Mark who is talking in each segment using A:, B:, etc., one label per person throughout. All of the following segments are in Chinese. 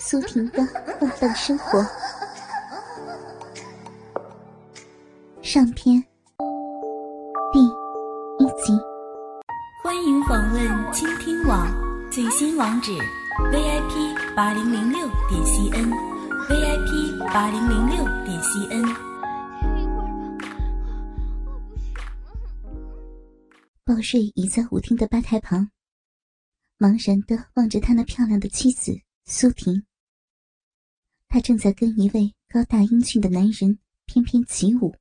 A: 苏婷的万般生活上篇第一集。
B: 欢迎访问倾听网最新网址：vip 八零零六点 cn，vip 八零零六点 cn。
A: 鲍瑞倚在舞厅的吧台旁，茫然的望着他那漂亮的妻子苏婷。他正在跟一位高大英俊的男人翩翩起舞，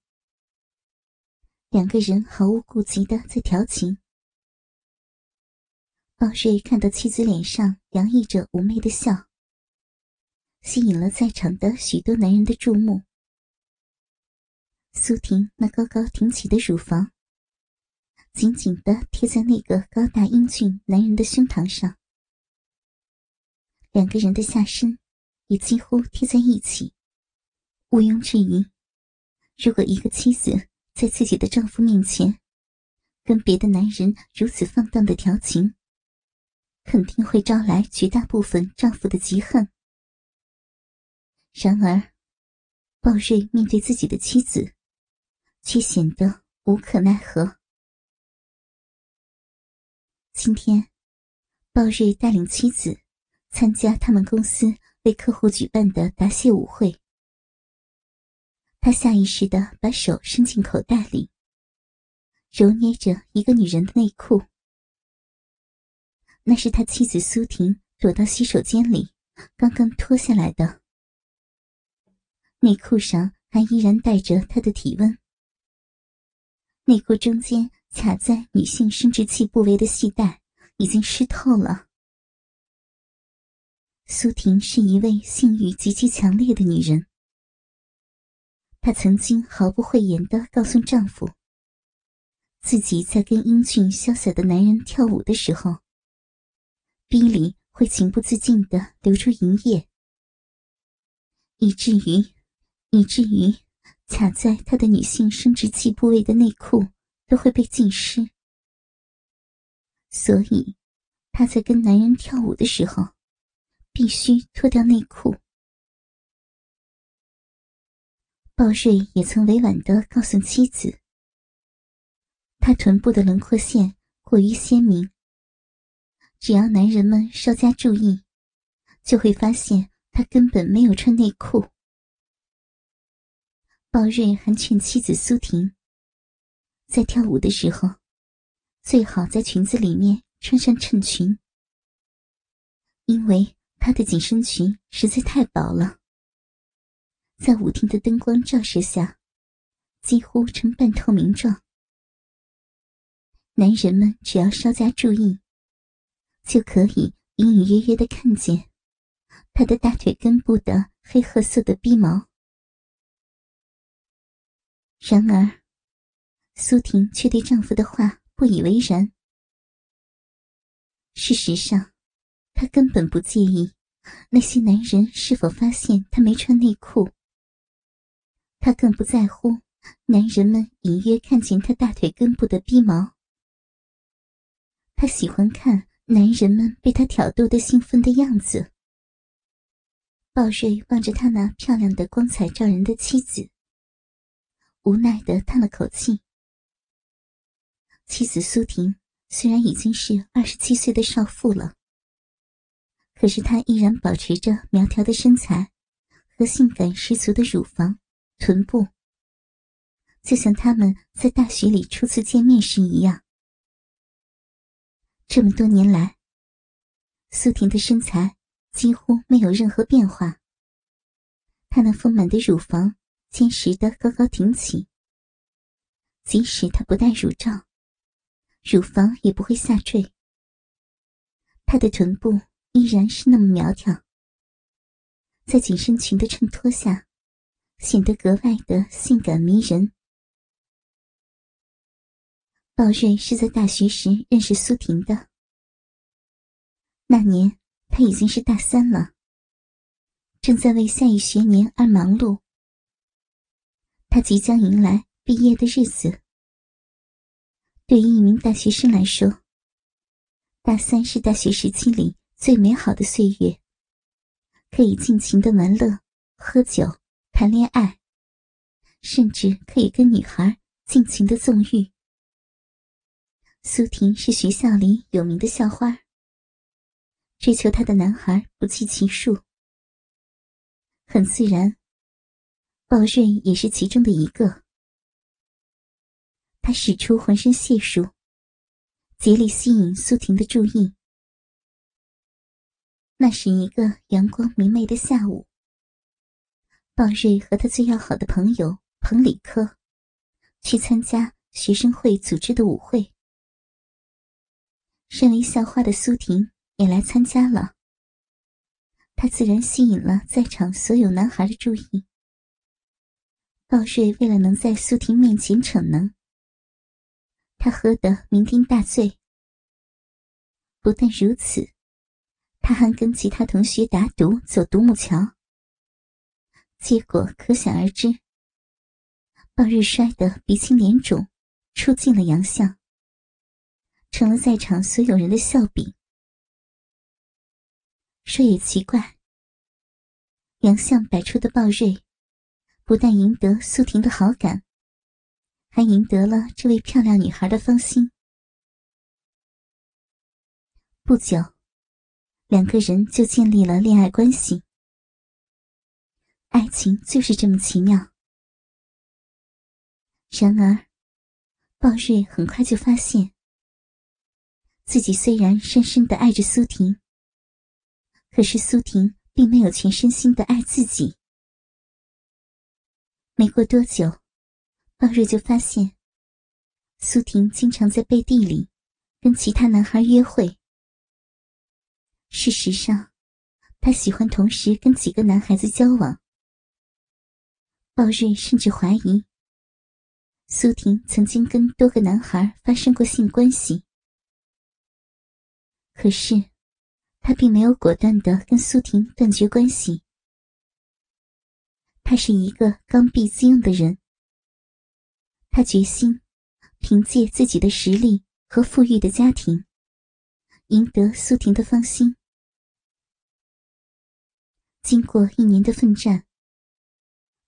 A: 两个人毫无顾忌的在调情。鲍瑞看到妻子脸上洋溢着妩媚的笑，吸引了在场的许多男人的注目。苏婷那高高挺起的乳房，紧紧的贴在那个高大英俊男人的胸膛上，两个人的下身。也几乎贴在一起。毋庸置疑，如果一个妻子在自己的丈夫面前跟别的男人如此放荡的调情，肯定会招来绝大部分丈夫的嫉恨。然而，鲍瑞面对自己的妻子，却显得无可奈何。今天，鲍瑞带领妻子参加他们公司。为客户举办的答谢舞会，他下意识的把手伸进口袋里，揉捏着一个女人的内裤。那是他妻子苏婷躲到洗手间里刚刚脱下来的，内裤上还依然带着她的体温。内裤中间卡在女性生殖器部位的系带已经湿透了。苏婷是一位性欲极其强烈的女人。她曾经毫不讳言的告诉丈夫，自己在跟英俊潇洒的男人跳舞的时候，逼里会情不自禁的流出淫液，以至于，以至于卡在她的女性生殖器部位的内裤都会被浸湿。所以，她在跟男人跳舞的时候。必须脱掉内裤。鲍瑞也曾委婉的告诉妻子，他臀部的轮廓线过于鲜明，只要男人们稍加注意，就会发现他根本没有穿内裤。鲍瑞还劝妻子苏婷，在跳舞的时候，最好在裙子里面穿上衬裙，因为。她的紧身裙实在太薄了，在舞厅的灯光照射下，几乎呈半透明状。男人们只要稍加注意，就可以隐隐约约的看见她的大腿根部的黑褐色的逼毛。然而，苏婷却对丈夫的话不以为然。事实上，她根本不介意。那些男人是否发现她没穿内裤？她更不在乎男人们隐约看见她大腿根部的逼毛。她喜欢看男人们被她挑逗的兴奋的样子。鲍瑞望着他那漂亮的、光彩照人的妻子，无奈的叹了口气。妻子苏婷虽然已经是二十七岁的少妇了。可是她依然保持着苗条的身材和性感十足的乳房、臀部，就像他们在大学里初次见面时一样。这么多年来，苏婷的身材几乎没有任何变化。她那丰满的乳房坚实的高高挺起，即使她不戴乳罩，乳房也不会下坠。她的臀部。依然是那么苗条，在紧身裙的衬托下，显得格外的性感迷人。鲍瑞是在大学时认识苏婷的，那年他已经是大三了，正在为下一学年而忙碌。他即将迎来毕业的日子，对于一名大学生来说，大三是大学时期里。最美好的岁月，可以尽情的玩乐、喝酒、谈恋爱，甚至可以跟女孩尽情的纵欲。苏婷是学校里有名的校花，追求她的男孩不计其数，很自然，鲍瑞也是其中的一个。他使出浑身解数，竭力吸引苏婷的注意。那是一个阳光明媚的下午，鲍瑞和他最要好的朋友彭里科去参加学生会组织的舞会。身为校花的苏婷也来参加了，她自然吸引了在场所有男孩的注意。鲍瑞为了能在苏婷面前逞能，他喝得酩酊大醉。不但如此，他还跟其他同学打赌走独木桥，结果可想而知。鲍瑞摔得鼻青脸肿，出尽了洋相。成了在场所有人的笑柄。说也奇怪，洋相百出的鲍瑞，不但赢得苏婷的好感，还赢得了这位漂亮女孩的芳心。不久，两个人就建立了恋爱关系。爱情就是这么奇妙。然而，鲍瑞很快就发现。自己虽然深深的爱着苏婷，可是苏婷并没有全身心的爱自己。没过多久，鲍瑞就发现，苏婷经常在背地里跟其他男孩约会。事实上，他喜欢同时跟几个男孩子交往。鲍瑞甚至怀疑，苏婷曾经跟多个男孩发生过性关系。可是，他并没有果断的跟苏婷断绝关系。他是一个刚愎自用的人。他决心凭借自己的实力和富裕的家庭，赢得苏婷的芳心。经过一年的奋战，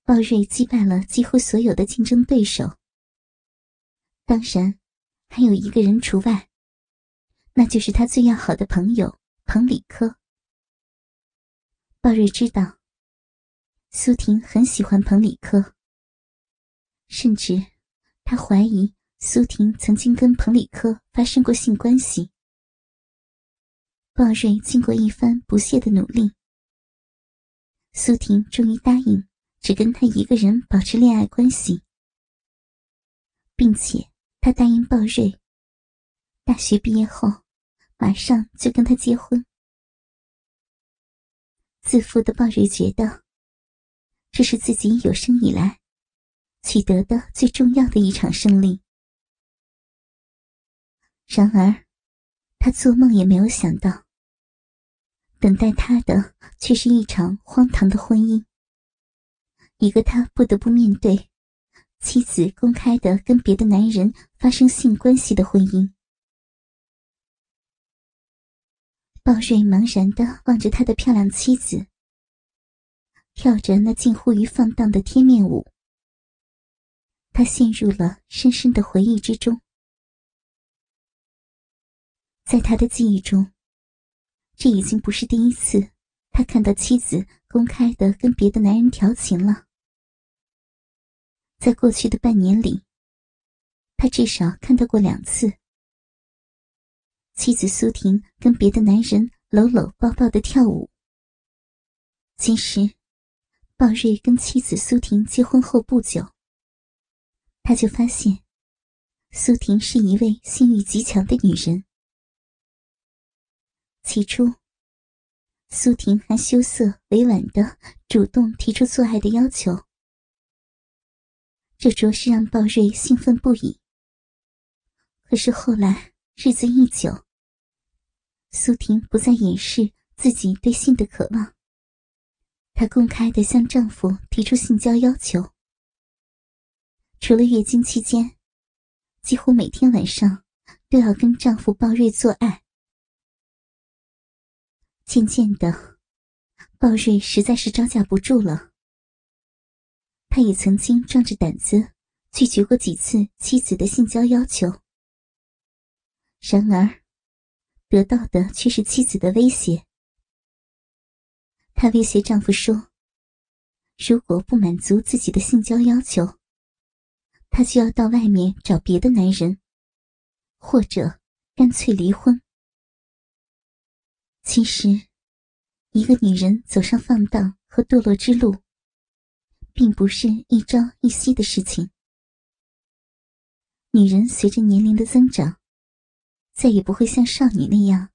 A: 鲍瑞击败了几乎所有的竞争对手。当然，还有一个人除外。那就是他最要好的朋友彭里科。鲍瑞知道，苏婷很喜欢彭里科，甚至他怀疑苏婷曾经跟彭里科发生过性关系。鲍瑞经过一番不懈的努力，苏婷终于答应只跟他一个人保持恋爱关系，并且他答应鲍瑞，大学毕业后。马上就跟他结婚。自负的鲍瑞觉得，这是自己有生以来取得的最重要的一场胜利。然而，他做梦也没有想到，等待他的却是一场荒唐的婚姻，一个他不得不面对妻子公开的跟别的男人发生性关系的婚姻。鲍瑞茫然的望着他的漂亮妻子，跳着那近乎于放荡的贴面舞。他陷入了深深的回忆之中。在他的记忆中，这已经不是第一次他看到妻子公开的跟别的男人调情了。在过去的半年里，他至少看到过两次。妻子苏婷跟别的男人搂搂抱抱的跳舞。其实，鲍瑞跟妻子苏婷结婚后不久，他就发现，苏婷是一位性欲极强的女人。起初，苏婷还羞涩委婉的主动提出做爱的要求，这着实让鲍瑞兴奋不已。可是后来，日子一久，苏婷不再掩饰自己对性的渴望，她公开的向丈夫提出性交要求。除了月经期间，几乎每天晚上都要跟丈夫鲍瑞做爱。渐渐的，鲍瑞实在是招架不住了。他也曾经壮着胆子拒绝过几次妻子的性交要求，然而得到的却是妻子的威胁。他威胁丈夫说：“如果不满足自己的性交要求，他就要到外面找别的男人，或者干脆离婚。”其实，一个女人走上放荡和堕落之路，并不是一朝一夕的事情。女人随着年龄的增长，再也不会像少女那样，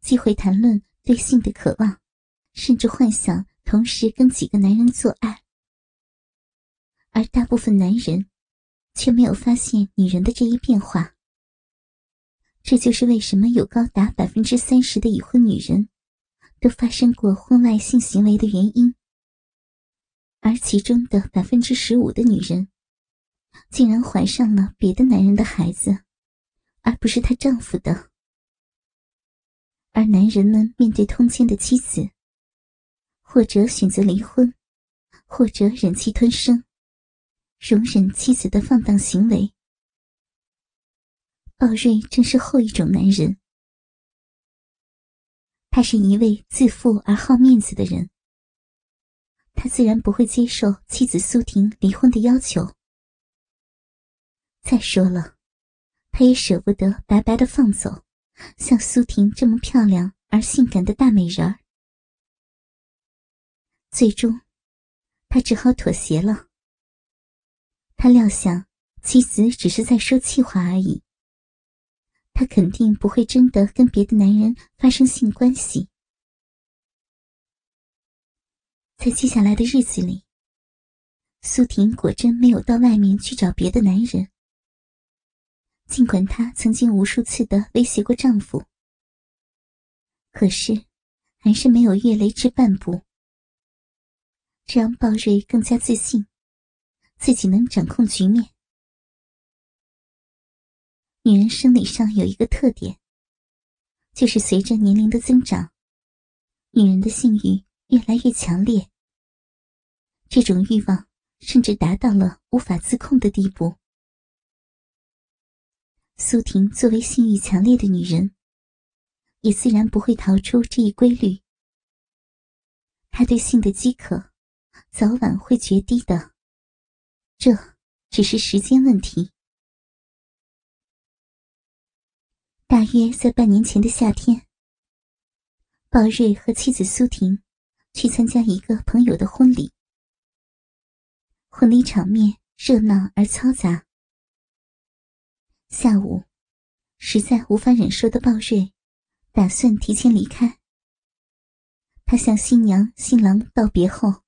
A: 既会谈论对性的渴望，甚至幻想同时跟几个男人做爱。而大部分男人，却没有发现女人的这一变化。这就是为什么有高达百分之三十的已婚女人，都发生过婚外性行为的原因，而其中的百分之十五的女人，竟然怀上了别的男人的孩子，而不是她丈夫的。而男人们面对通奸的妻子，或者选择离婚，或者忍气吞声，容忍妻子的放荡行为。鲍瑞正是后一种男人，他是一位自负而好面子的人，他自然不会接受妻子苏婷离婚的要求。再说了，他也舍不得白白的放走像苏婷这么漂亮而性感的大美人儿。最终，他只好妥协了。他料想妻子只是在说气话而已。她肯定不会真的跟别的男人发生性关系。在接下来的日子里，苏婷果真没有到外面去找别的男人。尽管她曾经无数次的威胁过丈夫，可是还是没有越雷池半步。这让鲍瑞更加自信，自己能掌控局面。女人生理上有一个特点，就是随着年龄的增长，女人的性欲越来越强烈。这种欲望甚至达到了无法自控的地步。苏婷作为性欲强烈的女人，也自然不会逃出这一规律。她对性的饥渴，早晚会决堤的，这只是时间问题。大约在半年前的夏天，鲍瑞和妻子苏婷去参加一个朋友的婚礼。婚礼场面热闹而嘈杂。下午，实在无法忍受的鲍瑞打算提前离开。他向新娘新郎道别后，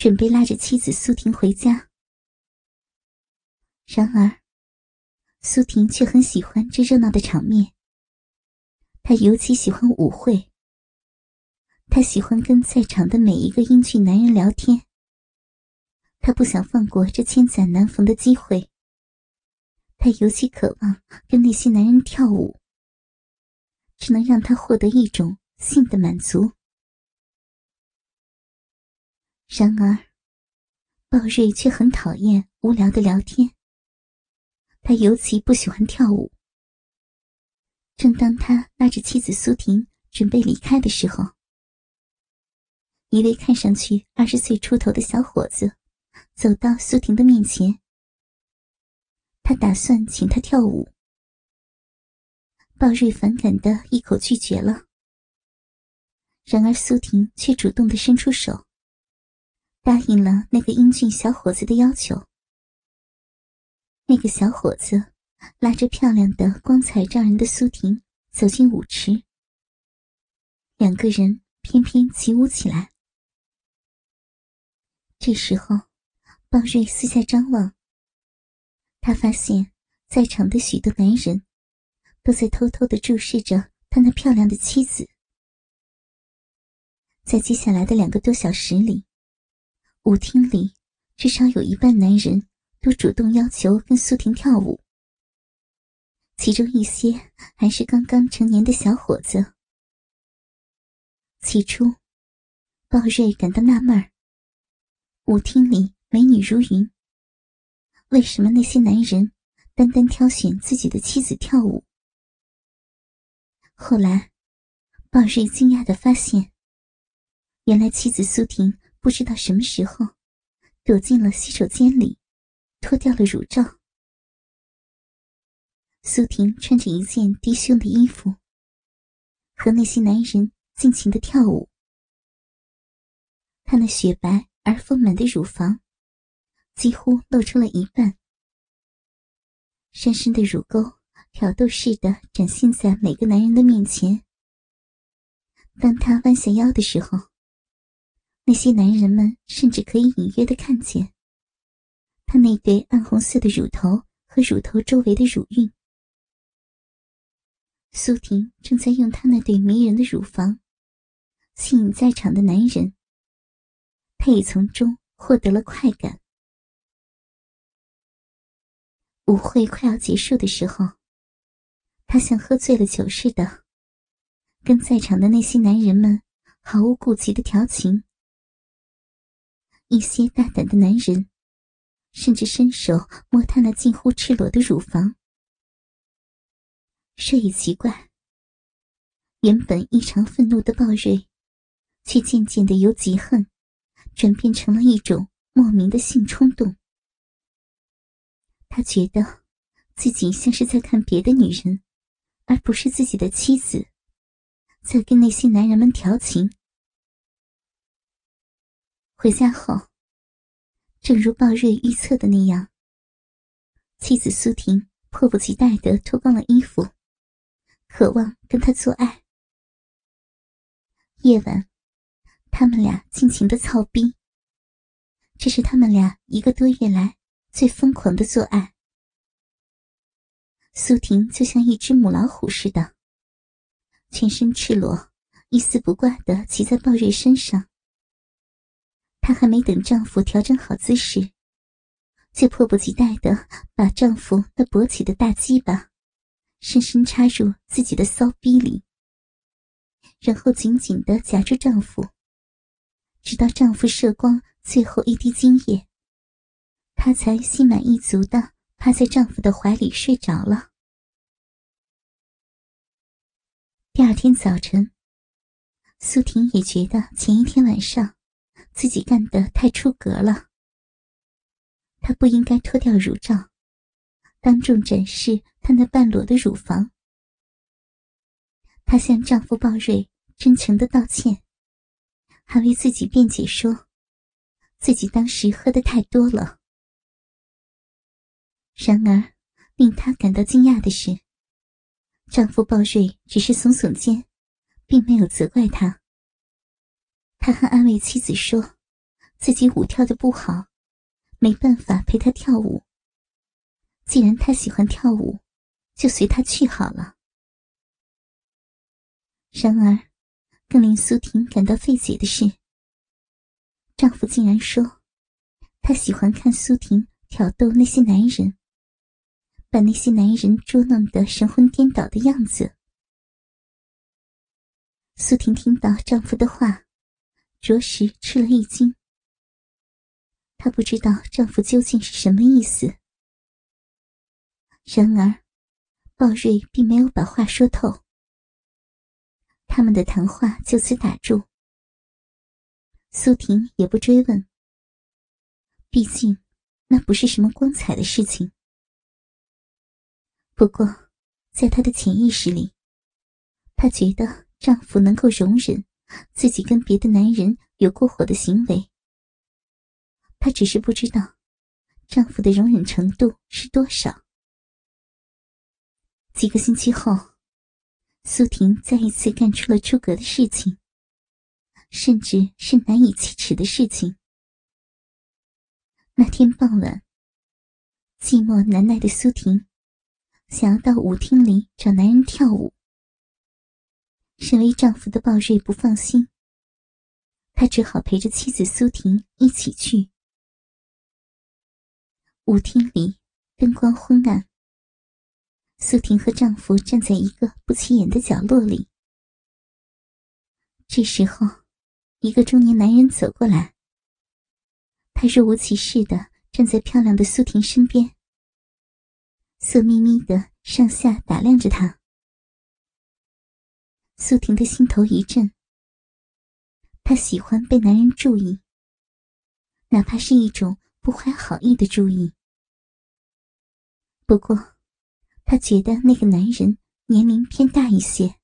A: 准备拉着妻子苏婷回家。然而，苏婷却很喜欢这热闹的场面。她尤其喜欢舞会。她喜欢跟在场的每一个英俊男人聊天。她不想放过这千载难逢的机会。她尤其渴望跟那些男人跳舞，只能让她获得一种性的满足。然而，鲍瑞却很讨厌无聊的聊天。他尤其不喜欢跳舞。正当他拉着妻子苏婷准备离开的时候，一位看上去二十岁出头的小伙子走到苏婷的面前。他打算请她跳舞。鲍瑞反感的一口拒绝了。然而苏婷却主动的伸出手，答应了那个英俊小伙子的要求。那个小伙子拉着漂亮的、光彩照人的苏婷走进舞池，两个人翩翩起舞起来。这时候，鲍瑞四下张望，他发现在场的许多男人都在偷偷的注视着他那漂亮的妻子。在接下来的两个多小时里，舞厅里至少有一半男人。都主动要求跟苏婷跳舞，其中一些还是刚刚成年的小伙子。起初，鲍瑞感到纳闷儿：舞厅里美女如云，为什么那些男人单单挑选自己的妻子跳舞？后来，鲍瑞惊讶的发现，原来妻子苏婷不知道什么时候躲进了洗手间里，脱掉了乳罩。苏婷穿着一件低胸的衣服，和那些男人尽情的跳舞。她那雪白而丰满的乳房，几乎露出了一半，深深的乳沟。挑逗似的展现在每个男人的面前。当他弯下腰的时候，那些男人们甚至可以隐约的看见他那对暗红色的乳头和乳头周围的乳晕。苏婷正在用她那对迷人的乳房吸引在场的男人，她也从中获得了快感。舞会快要结束的时候。他像喝醉了酒似的，跟在场的那些男人们毫无顾忌的调情。一些大胆的男人甚至伸手摸他那近乎赤裸的乳房。这也奇怪，原本异常愤怒的鲍瑞，却渐渐的由嫉恨转变成了一种莫名的性冲动。他觉得自己像是在看别的女人。而不是自己的妻子，在跟那些男人们调情。回家后，正如鲍瑞预测的那样，妻子苏婷迫不及待的脱光了衣服，渴望跟他做爱。夜晚，他们俩尽情的操逼。这是他们俩一个多月来最疯狂的做爱。苏婷就像一只母老虎似的，全身赤裸，一丝不挂的骑在鲍瑞身上。她还没等丈夫调整好姿势，就迫不及待的把丈夫那勃起的大鸡巴深深插入自己的骚逼里，然后紧紧的夹住丈夫，直到丈夫射光最后一滴精液，她才心满意足的。趴在丈夫的怀里睡着了。第二天早晨，苏婷也觉得前一天晚上自己干得太出格了。她不应该脱掉乳罩，当众展示她那半裸的乳房。她向丈夫鲍瑞真诚的道歉，还为自己辩解说，自己当时喝的太多了。然而，令她感到惊讶的是，丈夫鲍瑞只是耸耸肩，并没有责怪她。他还安慰妻子说，自己舞跳的不好，没办法陪她跳舞。既然他喜欢跳舞，就随他去好了。然而，更令苏婷感到费解的是，丈夫竟然说，他喜欢看苏婷挑逗那些男人。把那些男人捉弄得神魂颠倒的样子。苏婷听到丈夫的话，着实吃了一惊。她不知道丈夫究竟是什么意思。然而，鲍瑞并没有把话说透。他们的谈话就此打住。苏婷也不追问，毕竟那不是什么光彩的事情。不过，在她的潜意识里，她觉得丈夫能够容忍自己跟别的男人有过火的行为。她只是不知道，丈夫的容忍程度是多少。几个星期后，苏婷再一次干出了出格的事情，甚至是难以启齿的事情。那天傍晚，寂寞难耐的苏婷。想要到舞厅里找男人跳舞，身为丈夫的鲍瑞不放心，他只好陪着妻子苏婷一起去。舞厅里灯光昏暗，苏婷和丈夫站在一个不起眼的角落里。这时候，一个中年男人走过来，他若无其事的站在漂亮的苏婷身边，色眯眯的上下打量着她。苏婷的心头一震，她喜欢被男人注意，哪怕是一种不怀好意的注意。不过，她觉得那个男人年龄偏大一些。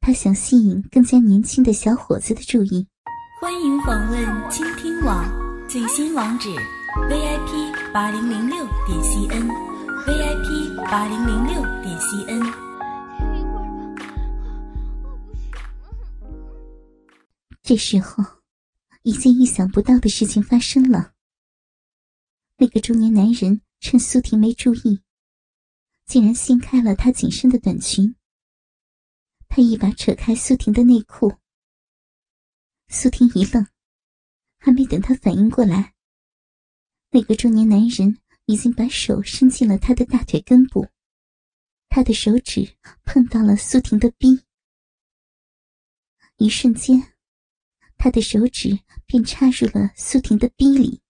A: 他想吸引更加年轻的小伙子的注意。
B: 欢迎访问倾听网最新网址：vip 八零零六点 cn，vip 八零零六点 cn。
A: 这时候，一件意想不到的事情发生了。那个中年男人趁苏婷没注意，竟然掀开了她紧身的短裙。他一把扯开苏婷的内裤，苏婷一愣，还没等她反应过来，那个中年男人已经把手伸进了她的大腿根部，他的手指碰到了苏婷的逼，一瞬间，他的手指便插入了苏婷的逼里。